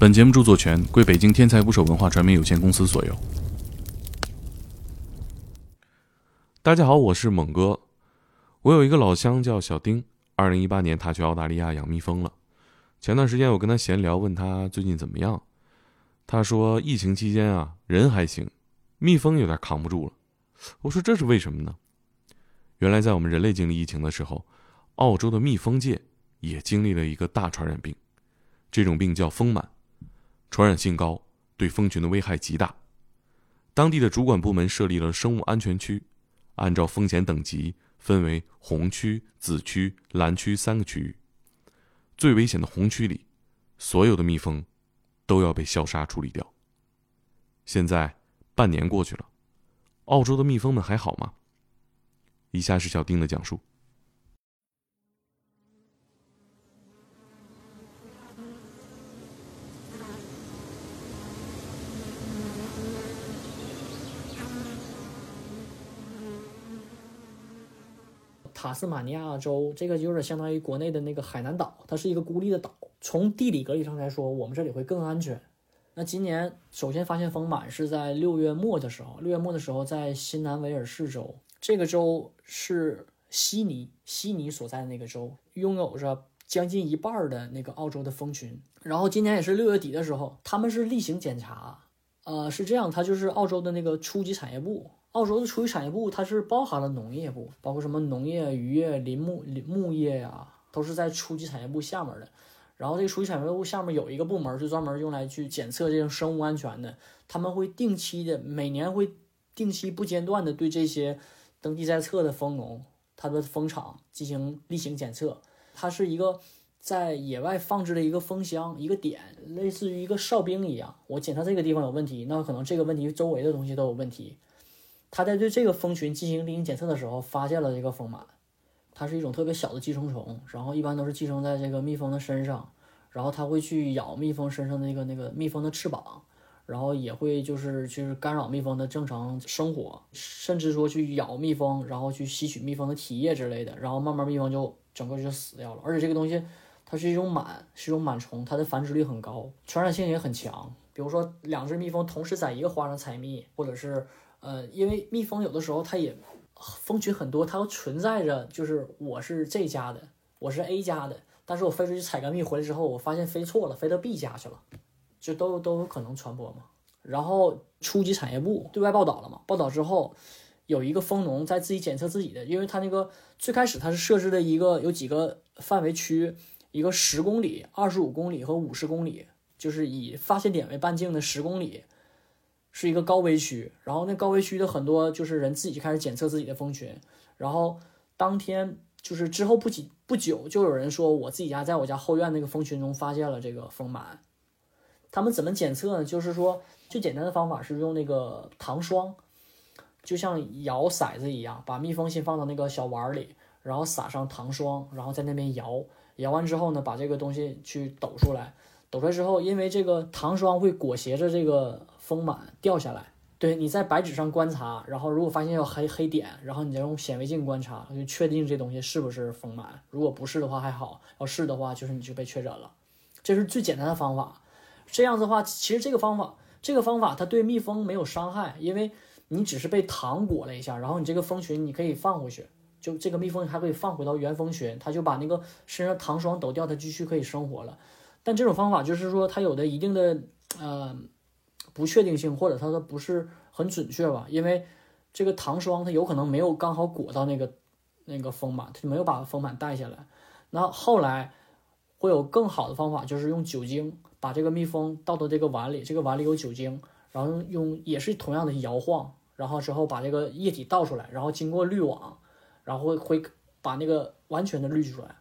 本节目著作权归北京天才捕手文化传媒有限公司所有。大家好，我是猛哥。我有一个老乡叫小丁，二零一八年他去澳大利亚养蜜蜂了。前段时间我跟他闲聊，问他最近怎么样，他说疫情期间啊，人还行，蜜蜂有点扛不住了。我说这是为什么呢？原来在我们人类经历疫情的时候，澳洲的蜜蜂界也经历了一个大传染病，这种病叫蜂螨。传染性高，对蜂群的危害极大。当地的主管部门设立了生物安全区，按照风险等级分为红区、紫区、蓝区三个区域。最危险的红区里，所有的蜜蜂都要被消杀处理掉。现在半年过去了，澳洲的蜜蜂们还好吗？以下是小丁的讲述。塔斯马尼亚州这个有点相当于国内的那个海南岛，它是一个孤立的岛。从地理隔离上来说，我们这里会更安全。那今年首先发现丰满是在六月末的时候，六月末的时候在新南威尔士州，这个州是悉尼，悉尼所在的那个州，拥有着将近一半的那个澳洲的蜂群。然后今年也是六月底的时候，他们是例行检查，呃，是这样，它就是澳洲的那个初级产业部。澳洲的初级产业部，它是包含了农业部，包括什么农业、渔业、林牧、林牧业呀，都是在初级产业部下面的。然后这个初级产业部下面有一个部门，是专门用来去检测这种生物安全的。他们会定期的，每年会定期不间断的对这些登记在册的蜂农、它的蜂场进行例行检测。它是一个在野外放置的一个蜂箱，一个点，类似于一个哨兵一样。我检测这个地方有问题，那可能这个问题周围的东西都有问题。他在对这个蜂群进行例行检测的时候，发现了这个蜂螨，它是一种特别小的寄生虫，然后一般都是寄生在这个蜜蜂的身上，然后它会去咬蜜蜂身上的那个那个蜜蜂的翅膀，然后也会就是就是干扰蜜蜂的正常生活，甚至说去咬蜜蜂，然后去吸取蜜蜂的体液之类的，然后慢慢蜜蜂就整个就死掉了。而且这个东西它是一种螨，是一种螨虫，它的繁殖率很高，传染性也很强。比如说两只蜜蜂同时在一个花上采蜜，或者是。呃，因为蜜蜂有的时候它也蜂群很多，它存在着就是我是这家的，我是 A 家的，但是我飞出去采个蜜回来之后，我发现飞错了，飞到 B 家去了，就都都有可能传播嘛。然后初级产业部对外报道了嘛，报道之后有一个蜂农在自己检测自己的，因为他那个最开始他是设置的一个有几个范围区，一个十公里、二十五公里和五十公里，就是以发现点为半径的十公里。是一个高危区，然后那高危区的很多就是人自己就开始检测自己的蜂群，然后当天就是之后不几不久就有人说我自己家在我家后院那个蜂群中发现了这个蜂螨，他们怎么检测呢？就是说最简单的方法是用那个糖霜，就像摇骰子一样，把蜜蜂先放到那个小碗里，然后撒上糖霜，然后在那边摇，摇完之后呢，把这个东西去抖出来，抖出来之后，因为这个糖霜会裹挟着这个。丰满掉下来，对你在白纸上观察，然后如果发现有黑黑点，然后你再用显微镜观察，就确定这东西是不是丰满。如果不是的话还好，要是的话就是你就被确诊了。这是最简单的方法。这样子的话，其实这个方法，这个方法它对蜜蜂没有伤害，因为你只是被糖裹了一下，然后你这个蜂群你可以放回去，就这个蜜蜂还可以放回到原蜂群，它就把那个身上糖霜抖掉，它继续可以生活了。但这种方法就是说它有的一定的呃。不确定性，或者它的不是很准确吧？因为这个糖霜它有可能没有刚好裹到那个那个丰满，它就没有把丰满带下来。那后来会有更好的方法，就是用酒精把这个蜜蜂倒到这个碗里，这个碗里有酒精，然后用也是同样的摇晃，然后之后把这个液体倒出来，然后经过滤网，然后会会把那个完全的滤出来。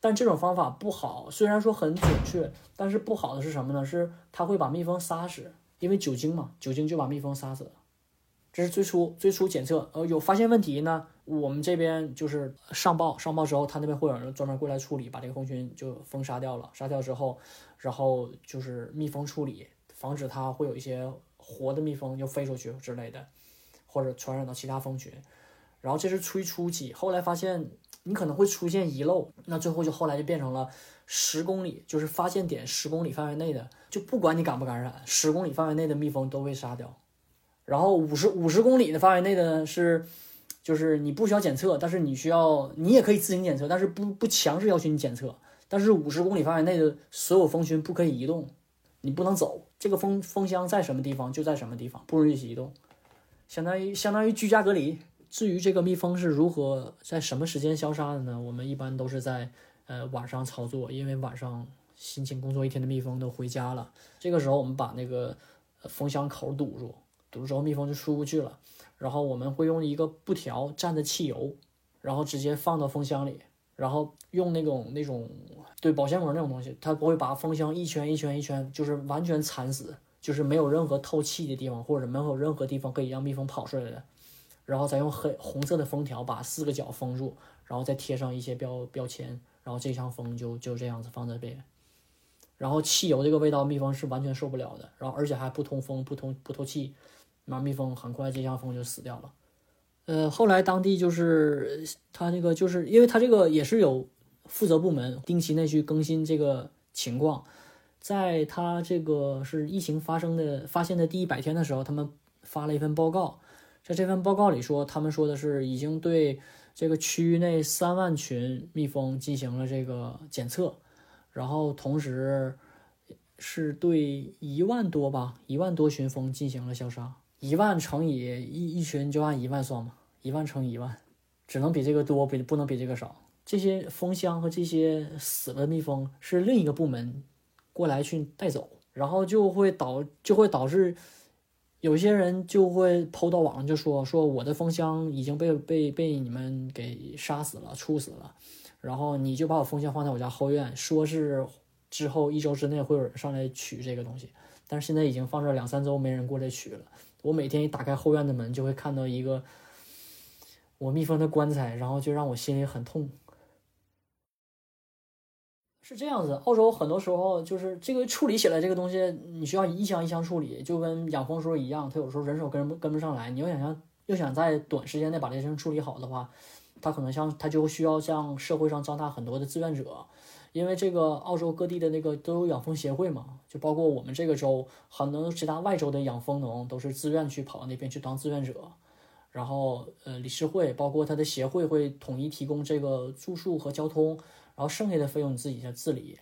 但这种方法不好，虽然说很准确，但是不好的是什么呢？是它会把蜜蜂杀死。因为酒精嘛，酒精就把蜜蜂杀死了。这是最初最初检测，呃，有发现问题呢，我们这边就是上报，上报之后，他那边会有人专门过来处理，把这个蜂群就封杀掉了。杀掉之后，然后就是密封处理，防止它会有一些活的蜜蜂又飞出去之类的，或者传染到其他蜂群。然后这是初初期，后来发现你可能会出现遗漏，那最后就后来就变成了十公里，就是发现点十公里范围内的，就不管你感不感染，十公里范围内的蜜蜂都会杀掉。然后五十五十公里的范围内的是，就是你不需要检测，但是你需要，你也可以自行检测，但是不不强制要求你检测。但是五十公里范围内的所有蜂群不可以移动，你不能走。这个蜂蜂箱在什么地方就在什么地方，不允许移动，相当于相当于居家隔离。至于这个蜜蜂是如何在什么时间消杀的呢？我们一般都是在呃晚上操作，因为晚上辛勤工作一天的蜜蜂都回家了。这个时候我们把那个蜂箱口堵住，堵住之后蜜蜂就出不去了。然后我们会用一个布条蘸着汽油，然后直接放到蜂箱里，然后用那种那种对保鲜膜那种东西，它不会把蜂箱一圈一圈一圈，就是完全缠死，就是没有任何透气的地方，或者没有任何地方可以让蜜蜂跑出来的。然后再用黑红色的封条把四个角封住，然后再贴上一些标标签，然后这箱蜂就就这样子放在边。然后汽油这个味道，蜜蜂是完全受不了的。然后而且还不通风、不通不透气，那蜜蜂很快这箱蜂就死掉了。呃，后来当地就是他那个，就是因为他这个也是有负责部门定期内去更新这个情况，在他这个是疫情发生的发现的第一百天的时候，他们发了一份报告。在这份报告里说，他们说的是已经对这个区域内三万群蜜蜂进行了这个检测，然后同时是对一万多吧，一万多群蜂进行了消杀。一万乘以一一群就按一万算嘛，一万乘一万，只能比这个多，比不能比这个少。这些蜂箱和这些死了蜜蜂是另一个部门过来去带走，然后就会导就会导致。有些人就会抛到网上，就说说我的蜂箱已经被被被你们给杀死了、处死了，然后你就把我蜂箱放在我家后院，说是之后一周之内会有人上来取这个东西，但是现在已经放这两三周，没人过来取了。我每天一打开后院的门，就会看到一个我蜜蜂的棺材，然后就让我心里很痛。是这样子，澳洲很多时候就是这个处理起来这个东西，你需要一箱一箱处理，就跟养蜂时候一样，它有时候人手跟不跟不上来。你要想想，要想在短时间内把这些事处理好的话，它可能像它就需要向社会上招纳很多的志愿者，因为这个澳洲各地的那个都有养蜂协会嘛，就包括我们这个州很多其他外州的养蜂农都是自愿去跑到那边去当志愿者，然后呃理事会包括他的协会会统一提供这个住宿和交通。然后剩下的费用你自己再自理，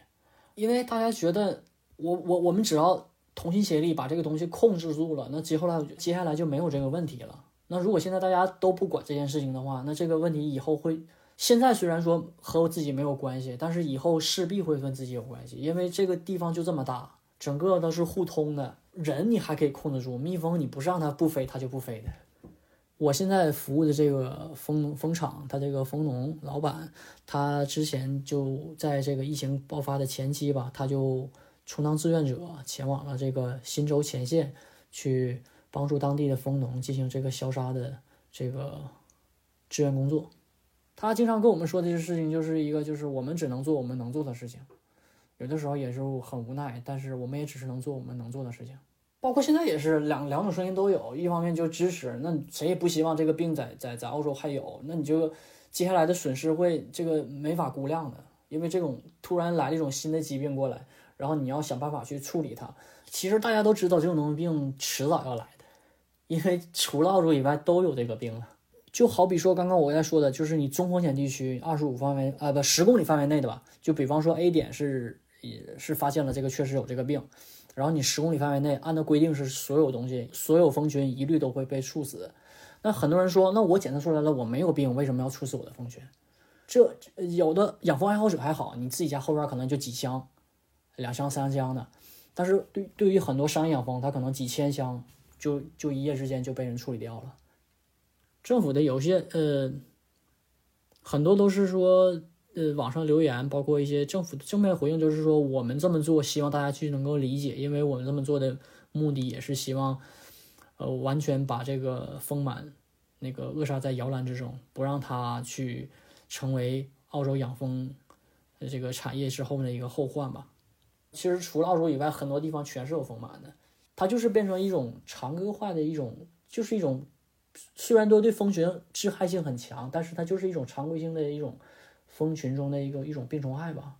因为大家觉得我我我们只要同心协力把这个东西控制住了，那接下来接下来就没有这个问题了。那如果现在大家都不管这件事情的话，那这个问题以后会现在虽然说和我自己没有关系，但是以后势必会跟自己有关系，因为这个地方就这么大，整个都是互通的。人你还可以控制住，蜜蜂你不是让它不飞，它就不飞的。我现在服务的这个蜂蜂场，他这个蜂农老板，他之前就在这个疫情爆发的前期吧，他就充当志愿者，前往了这个新州前线，去帮助当地的蜂农进行这个消杀的这个志愿工作。他经常跟我们说的这事情，就是一个就是我们只能做我们能做的事情，有的时候也是很无奈，但是我们也只是能做我们能做的事情。包括现在也是两两种声音都有，一方面就支持，那谁也不希望这个病在在在澳洲还有，那你就接下来的损失会这个没法估量的，因为这种突然来了一种新的疾病过来，然后你要想办法去处理它。其实大家都知道这种东西病迟早要来的，因为除了澳洲以外都有这个病了。就好比说刚刚我在说的，就是你中风险地区二十五范围啊不十公里范围内的吧，就比方说 A 点是也是发现了这个确实有这个病。然后你十公里范围内，按照规定是所有东西、所有蜂群一律都会被处死。那很多人说，那我检测出来了，我没有病，为什么要处死我的蜂群？这有的养蜂爱好者还好，你自己家后边可能就几箱、两箱、三箱的。但是对对于很多商业养蜂，它可能几千箱就就一夜之间就被人处理掉了。政府的有些呃，很多都是说。呃，网上留言，包括一些政府的正面回应，就是说我们这么做，希望大家去能够理解，因为我们这么做的目的也是希望，呃，完全把这个丰满那个扼杀在摇篮之中，不让它去成为澳洲养蜂这个产业之后的一个后患吧。其实除了澳洲以外，很多地方全是有丰满的，它就是变成一种常规化的一种，就是一种虽然都对蜂群致害性很强，但是它就是一种常规性的一种。蜂群中的一个一种病虫害吧，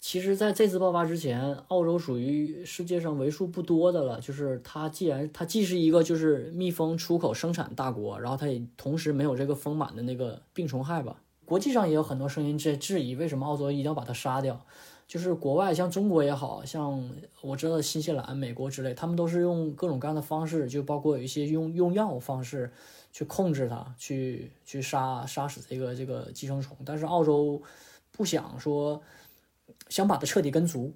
其实，在这次爆发之前，澳洲属于世界上为数不多的了。就是它既然它既是一个就是蜜蜂出口生产大国，然后它也同时没有这个丰满的那个病虫害吧。国际上也有很多声音在质疑，为什么澳洲一定要把它杀掉？就是国外像中国也好像我知道新西兰、美国之类，他们都是用各种各样的方式，就包括有一些用用药方式去控制它，去去杀杀死这个这个寄生虫。但是澳洲不想说。想把它彻底根除，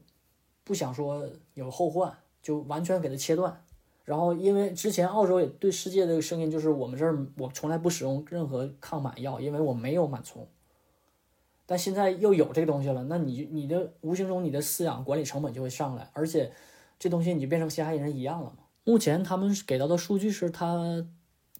不想说有后患，就完全给它切断。然后，因为之前澳洲也对世界的声音就是，我们这儿我从来不使用任何抗螨药，因为我没有螨虫。但现在又有这个东西了，那你你的无形中你的饲养管理成本就会上来，而且这东西你就变成害人一样了嘛。目前他们给到的数据是，它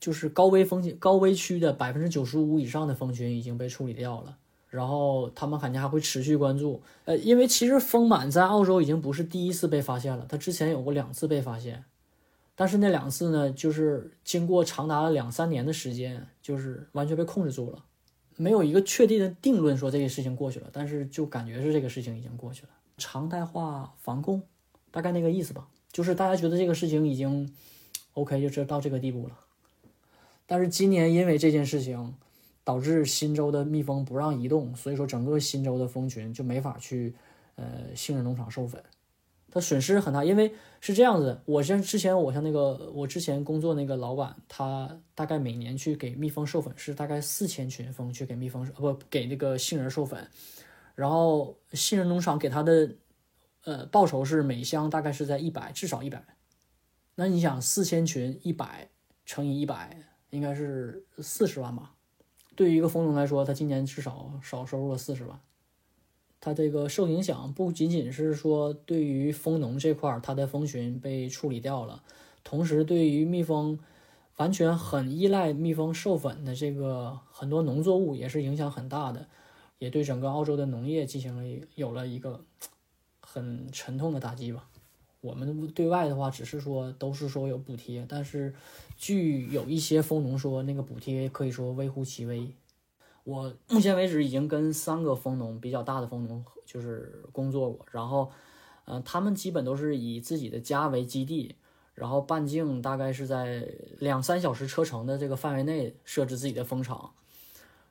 就是高危风险高危区的百分之九十五以上的蜂群已经被处理掉了。然后他们肯定还会持续关注，呃，因为其实丰满在澳洲已经不是第一次被发现了，它之前有过两次被发现，但是那两次呢，就是经过长达了两三年的时间，就是完全被控制住了，没有一个确定的定论说这个事情过去了，但是就感觉是这个事情已经过去了，常态化防控，大概那个意思吧，就是大家觉得这个事情已经 OK，就这到这个地步了，但是今年因为这件事情。导致新州的蜜蜂不让移动，所以说整个新州的蜂群就没法去，呃，杏仁农场授粉，他损失很大。因为是这样子，我像之前我像那个我之前工作那个老板，他大概每年去给蜜蜂授粉是大概四千群蜂去给蜜蜂，呃不给那个杏仁授粉，然后杏仁农场给他的，呃，报酬是每箱大概是在一百，至少一百。那你想四千群一百乘以一百，应该是四十万吧？对于一个蜂农来说，他今年至少少收入了四十万。它这个受影响不仅仅是说对于蜂农这块儿，他的蜂群被处理掉了，同时对于蜜蜂完全很依赖蜜蜂授粉的这个很多农作物也是影响很大的，也对整个澳洲的农业进行了有了一个很沉痛的打击吧。我们对外的话只是说都是说有补贴，但是据有一些蜂农说，那个补贴可以说微乎其微。我目前为止已经跟三个蜂农比较大的蜂农就是工作过，然后，嗯，他们基本都是以自己的家为基地，然后半径大概是在两三小时车程的这个范围内设置自己的蜂场，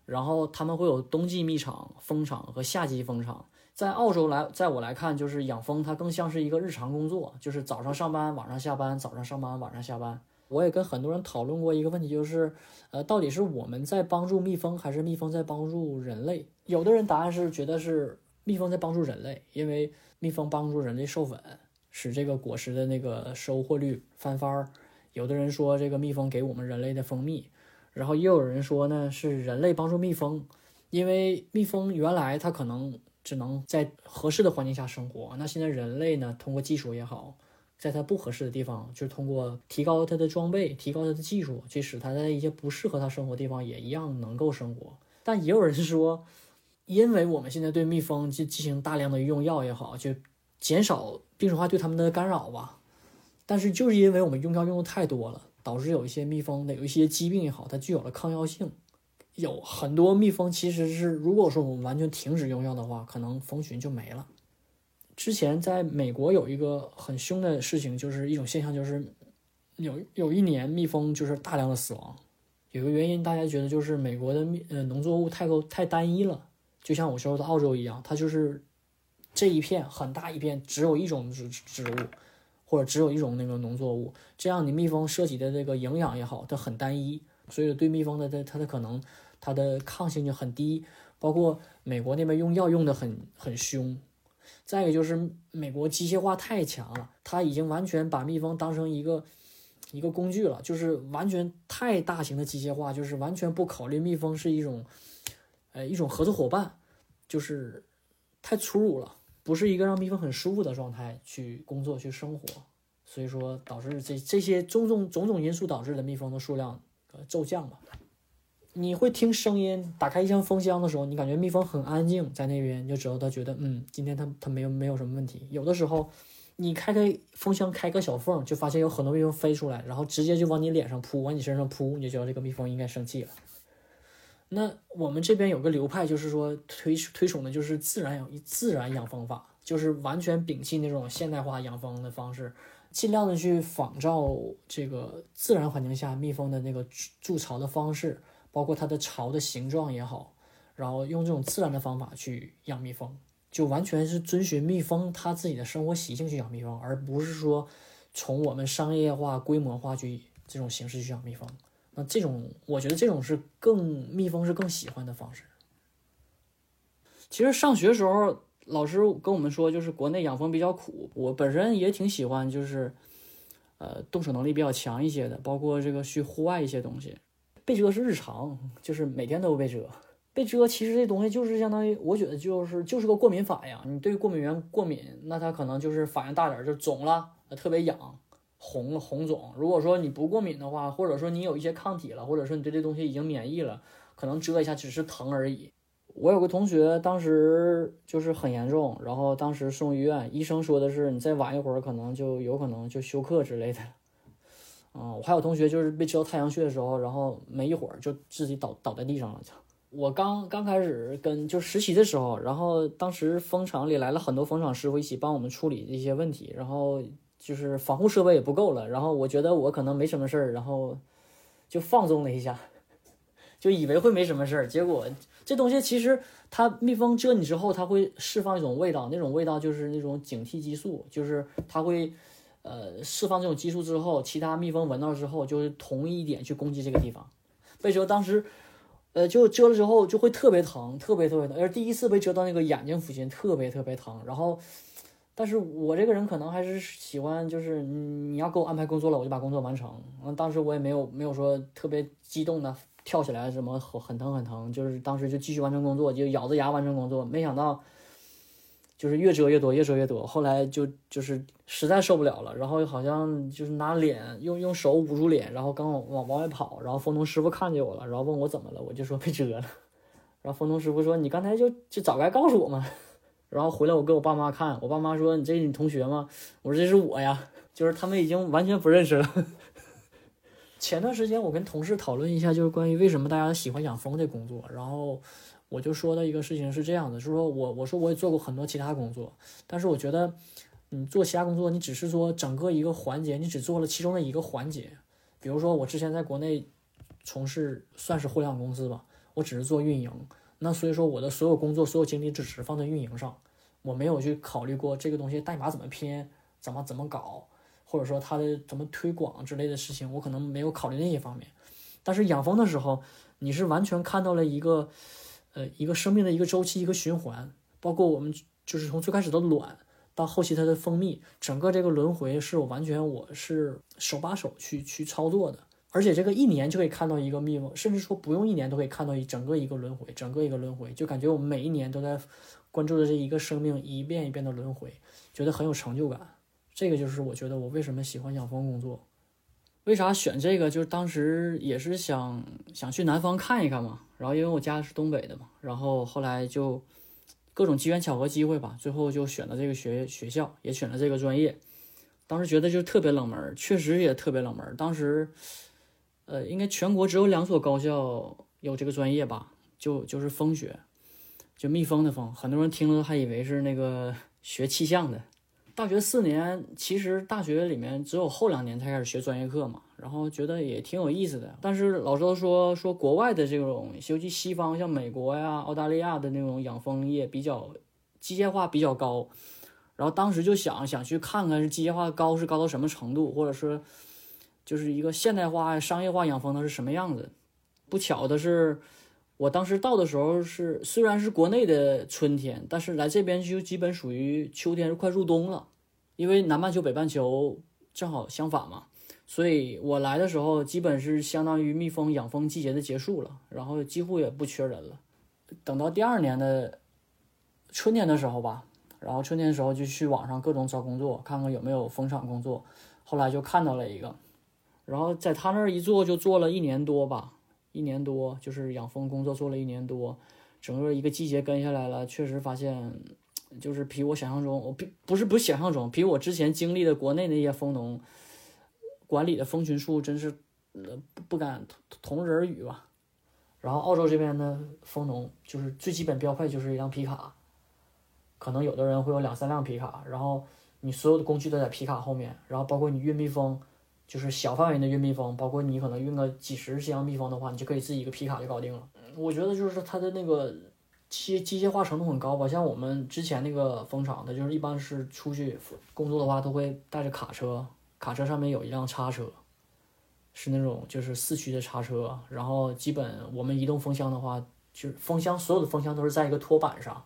然后他们会有冬季蜜场、蜂场和夏季蜂场。在澳洲来，在我来看，就是养蜂，它更像是一个日常工作，就是早上上班，晚上下班，早上上班，晚上下班。我也跟很多人讨论过一个问题，就是，呃，到底是我们在帮助蜜蜂，还是蜜蜂在帮助人类？有的人答案是觉得是蜜蜂在帮助人类，因为蜜蜂帮助人类授粉，使这个果实的那个收获率翻番儿。有的人说这个蜜蜂给我们人类的蜂蜜，然后也有人说呢是人类帮助蜜蜂，因为蜜蜂原来它可能。只能在合适的环境下生活。那现在人类呢？通过技术也好，在它不合适的地方，就是通过提高它的装备、提高它的技术，去使它在一些不适合它生活的地方也一样能够生活。但也有人是说，因为我们现在对蜜蜂就进行大量的用药也好，就减少病虫害对它们的干扰吧。但是就是因为我们用药用的太多了，导致有一些蜜蜂的有一些疾病也好，它具有了抗药性。有很多蜜蜂其实是，如果说我们完全停止用药的话，可能蜂群就没了。之前在美国有一个很凶的事情，就是一种现象，就是有有一年蜜蜂就是大量的死亡。有个原因，大家觉得就是美国的蜜呃农作物太够太单一了，就像我说的澳洲一样，它就是这一片很大一片只有一种植植物，或者只有一种那个农作物，这样你蜜蜂涉及的这个营养也好，它很单一，所以对蜜蜂的它它的可能。它的抗性就很低，包括美国那边用药用的很很凶，再一个就是美国机械化太强了，它已经完全把蜜蜂当成一个一个工具了，就是完全太大型的机械化，就是完全不考虑蜜蜂是一种，呃一种合作伙伴，就是太粗鲁了，不是一个让蜜蜂很舒服的状态去工作去生活，所以说导致这这些种种种种因素导致的蜜蜂的数量骤降吧。你会听声音，打开一箱蜂箱的时候，你感觉蜜蜂很安静，在那边你就知道它觉得，嗯，今天它它没有没有什么问题。有的时候，你开开蜂箱开个小缝，就发现有很多蜜蜂飞出来，然后直接就往你脸上扑，往你身上扑，你就知道这个蜜蜂应该生气了。那我们这边有个流派，就是说推推崇的就是自然养自然养蜂法，就是完全摒弃那种现代化养蜂的方式，尽量的去仿照这个自然环境下蜜蜂的那个筑巢的方式，包括它的巢的形状也好，然后用这种自然的方法去养蜜蜂，就完全是遵循蜜蜂它自己的生活习性去养蜜蜂，而不是说从我们商业化、规模化去这种形式去养蜜蜂。那这种，我觉得这种是更蜜蜂是更喜欢的方式。其实上学时候，老师跟我们说，就是国内养蜂比较苦。我本身也挺喜欢，就是呃动手能力比较强一些的，包括这个去户外一些东西。被蛰是日常，就是每天都被蛰。被蛰其实这东西就是相当于，我觉得就是就是个过敏反应。你对过敏源过敏，那它可能就是反应大点，就肿了，特别痒。红红肿，如果说你不过敏的话，或者说你有一些抗体了，或者说你对这东西已经免疫了，可能蛰一下只是疼而已。我有个同学当时就是很严重，然后当时送医院，医生说的是你再晚一会儿可能就有可能就休克之类的。啊，我还有同学就是被蛰到太阳穴的时候，然后没一会儿就自己倒倒在地上了。就我刚刚开始跟就实习的时候，然后当时蜂场里来了很多蜂场师傅一起帮我们处理一些问题，然后。就是防护设备也不够了，然后我觉得我可能没什么事儿，然后就放纵了一下，就以为会没什么事儿，结果这东西其实它蜜蜂蛰你之后，它会释放一种味道，那种味道就是那种警惕激素，就是它会呃释放这种激素之后，其他蜜蜂闻到之后，就是同一点去攻击这个地方。被蛰当时呃就蛰了之后就会特别疼，特别特别疼，而第一次被蛰到那个眼睛附近特别特别疼，然后。但是我这个人可能还是喜欢，就是你要给我安排工作了，我就把工作完成。嗯，当时我也没有没有说特别激动的跳起来什么很疼很疼，就是当时就继续完成工作，就咬着牙完成工作。没想到就是越蛰越多，越蛰越多。后来就就是实在受不了了，然后好像就是拿脸用用手捂住脸，然后刚往往外跑，然后风农师傅看见我了，然后问我怎么了，我就说被蛰了。然后风农师傅说：“你刚才就就早该告诉我嘛。”然后回来，我给我爸妈看，我爸妈说：“你这是你同学吗？”我说：“这是我呀。”就是他们已经完全不认识了。前段时间我跟同事讨论一下，就是关于为什么大家喜欢养蜂这工作。然后我就说的一个事情是这样的，就是说我我说我也做过很多其他工作，但是我觉得你做其他工作，你只是说整个一个环节，你只做了其中的一个环节。比如说我之前在国内从事算是互联网公司吧，我只是做运营。那所以说，我的所有工作、所有精力只是放在运营上，我没有去考虑过这个东西代码怎么拼、怎么怎么搞，或者说它的怎么推广之类的事情，我可能没有考虑那些方面。但是养蜂的时候，你是完全看到了一个，呃，一个生命的一个周期、一个循环，包括我们就是从最开始的卵到后期它的蜂蜜，整个这个轮回是我完全我是手把手去去操作的。而且这个一年就可以看到一个蜜蜂，甚至说不用一年都可以看到一整个一个轮回，整个一个轮回，就感觉我们每一年都在关注的这一个生命一遍一遍的轮回，觉得很有成就感。这个就是我觉得我为什么喜欢养蜂工作，为啥选这个？就是当时也是想想去南方看一看嘛，然后因为我家是东北的嘛，然后后来就各种机缘巧合机会吧，最后就选了这个学学校，也选了这个专业。当时觉得就特别冷门，确实也特别冷门。当时。呃，应该全国只有两所高校有这个专业吧？就就是风学，就蜜蜂的蜂。很多人听了还以为是那个学气象的。大学四年，其实大学里面只有后两年才开始学专业课嘛，然后觉得也挺有意思的。但是老师都说说国外的这种，尤其西方像美国呀、澳大利亚的那种养蜂业比较机械化比较高，然后当时就想想去看看是机械化高是高到什么程度，或者说。就是一个现代化、商业化养蜂的是什么样子？不巧的是，我当时到的时候是虽然是国内的春天，但是来这边就基本属于秋天，快入冬了。因为南半球、北半球正好相反嘛，所以我来的时候基本是相当于蜜蜂养蜂季节的结束了，然后几乎也不缺人了。等到第二年的春天的时候吧，然后春天的时候就去网上各种找工作，看看有没有蜂场工作。后来就看到了一个。然后在他那儿一做就做了一年多吧，一年多就是养蜂工作做了一年多，整个一个季节跟下来了，确实发现就是比我想象中，我比不是不想象中，比我之前经历的国内那些蜂农管理的蜂群数真是呃不敢同同日而语吧。然后澳洲这边呢，蜂农就是最基本标配就是一辆皮卡，可能有的人会有两三辆皮卡，然后你所有的工具都在皮卡后面，然后包括你运蜜蜂，就是小范围的运蜜蜂，包括你可能运个几十箱蜜蜂的话，你就可以自己一个皮卡就搞定了。我觉得就是它的那个机机械化程度很高吧，像我们之前那个蜂场，它就是一般是出去工作的话，都会带着卡车，卡车上面有一辆叉车。是那种就是四驱的叉车，然后基本我们移动蜂箱的话，就是蜂箱所有的蜂箱都是在一个托板上，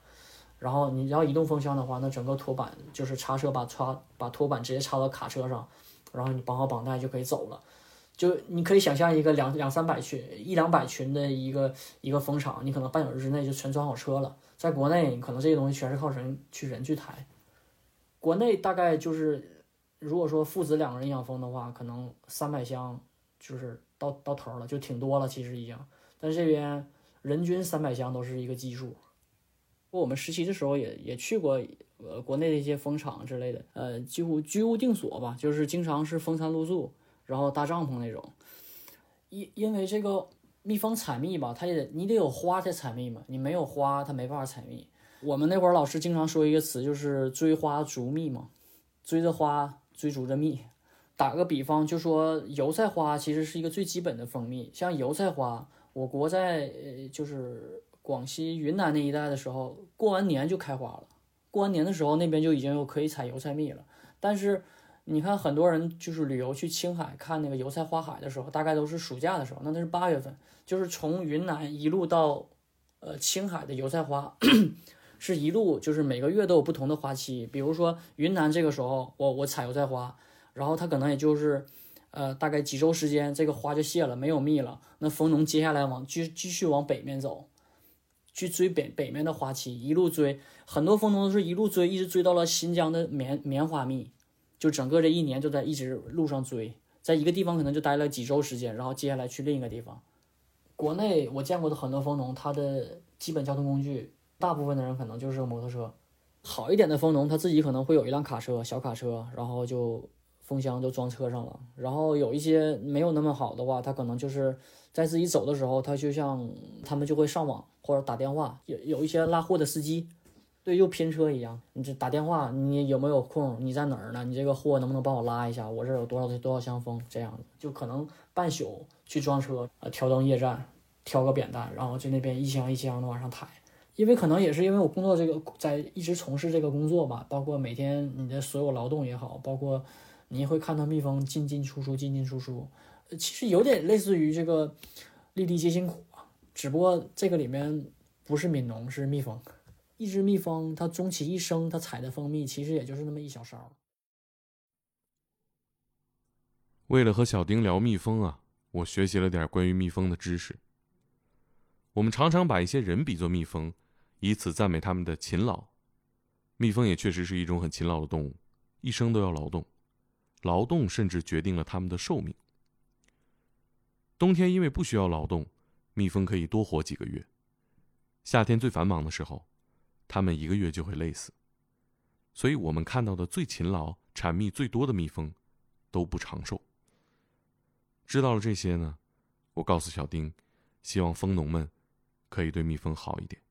然后你要移动蜂箱的话，那整个托板就是叉车把插把托板直接插到卡车上，然后你绑好绑带就可以走了。就你可以想象一个两两三百群一两百群的一个一个蜂场，你可能半小时之内就全装好车了。在国内，你可能这些东西全是靠人去人去抬。国内大概就是如果说父子两个人养蜂的话，可能三百箱。就是到到头了，就挺多了，其实已经。但是这边人均三百箱都是一个基数。我们实习的时候也也去过，呃，国内的一些蜂场之类的，呃，几乎居无定所吧，就是经常是风餐露宿，然后搭帐篷那种。因因为这个蜜蜂采蜜吧，它也得你得有花才采蜜嘛，你没有花它没办法采蜜。我们那会儿老师经常说一个词，就是追花逐蜜嘛，追着花追逐着蜜。打个比方，就说油菜花其实是一个最基本的蜂蜜。像油菜花，我国在呃就是广西、云南那一带的时候，过完年就开花了。过完年的时候，那边就已经有可以采油菜蜜了。但是你看，很多人就是旅游去青海看那个油菜花海的时候，大概都是暑假的时候，那那是八月份，就是从云南一路到呃青海的油菜花，是一路就是每个月都有不同的花期。比如说云南这个时候，我我采油菜花。然后它可能也就是，呃，大概几周时间，这个花就谢了，没有蜜了。那蜂农接下来往继继续往北面走，去追北北面的花期，一路追。很多蜂农都是一路追，一直追到了新疆的棉棉花蜜，就整个这一年就在一直路上追，在一个地方可能就待了几周时间，然后接下来去另一个地方。国内我见过的很多蜂农，他的基本交通工具，大部分的人可能就是摩托车。好一点的蜂农，他自己可能会有一辆卡车，小卡车，然后就。蜂箱就装车上了，然后有一些没有那么好的话，他可能就是在自己走的时候，他就像他们就会上网或者打电话。有有一些拉货的司机，对，就拼车一样，你这打电话，你有没有空？你在哪儿呢？你这个货能不能帮我拉一下？我这有多少多少箱蜂？这样就可能半宿去装车，呃，挑灯夜战，挑个扁担，然后就那边一箱一箱的往上抬。因为可能也是因为我工作这个在一直从事这个工作吧，包括每天你的所有劳动也好，包括。你会看到蜜蜂进进出出，进进出出，其实有点类似于这个粒粒皆辛苦啊，只不过这个里面不是悯农，是蜜蜂。一只蜜蜂，它终其一生，它采的蜂蜜其实也就是那么一小勺。为了和小丁聊蜜蜂啊，我学习了点关于蜜蜂的知识。我们常常把一些人比作蜜蜂，以此赞美他们的勤劳。蜜蜂也确实是一种很勤劳的动物，一生都要劳动。劳动甚至决定了它们的寿命。冬天因为不需要劳动，蜜蜂可以多活几个月。夏天最繁忙的时候，它们一个月就会累死。所以我们看到的最勤劳、产蜜最多的蜜蜂，都不长寿。知道了这些呢，我告诉小丁，希望蜂农们可以对蜜蜂好一点。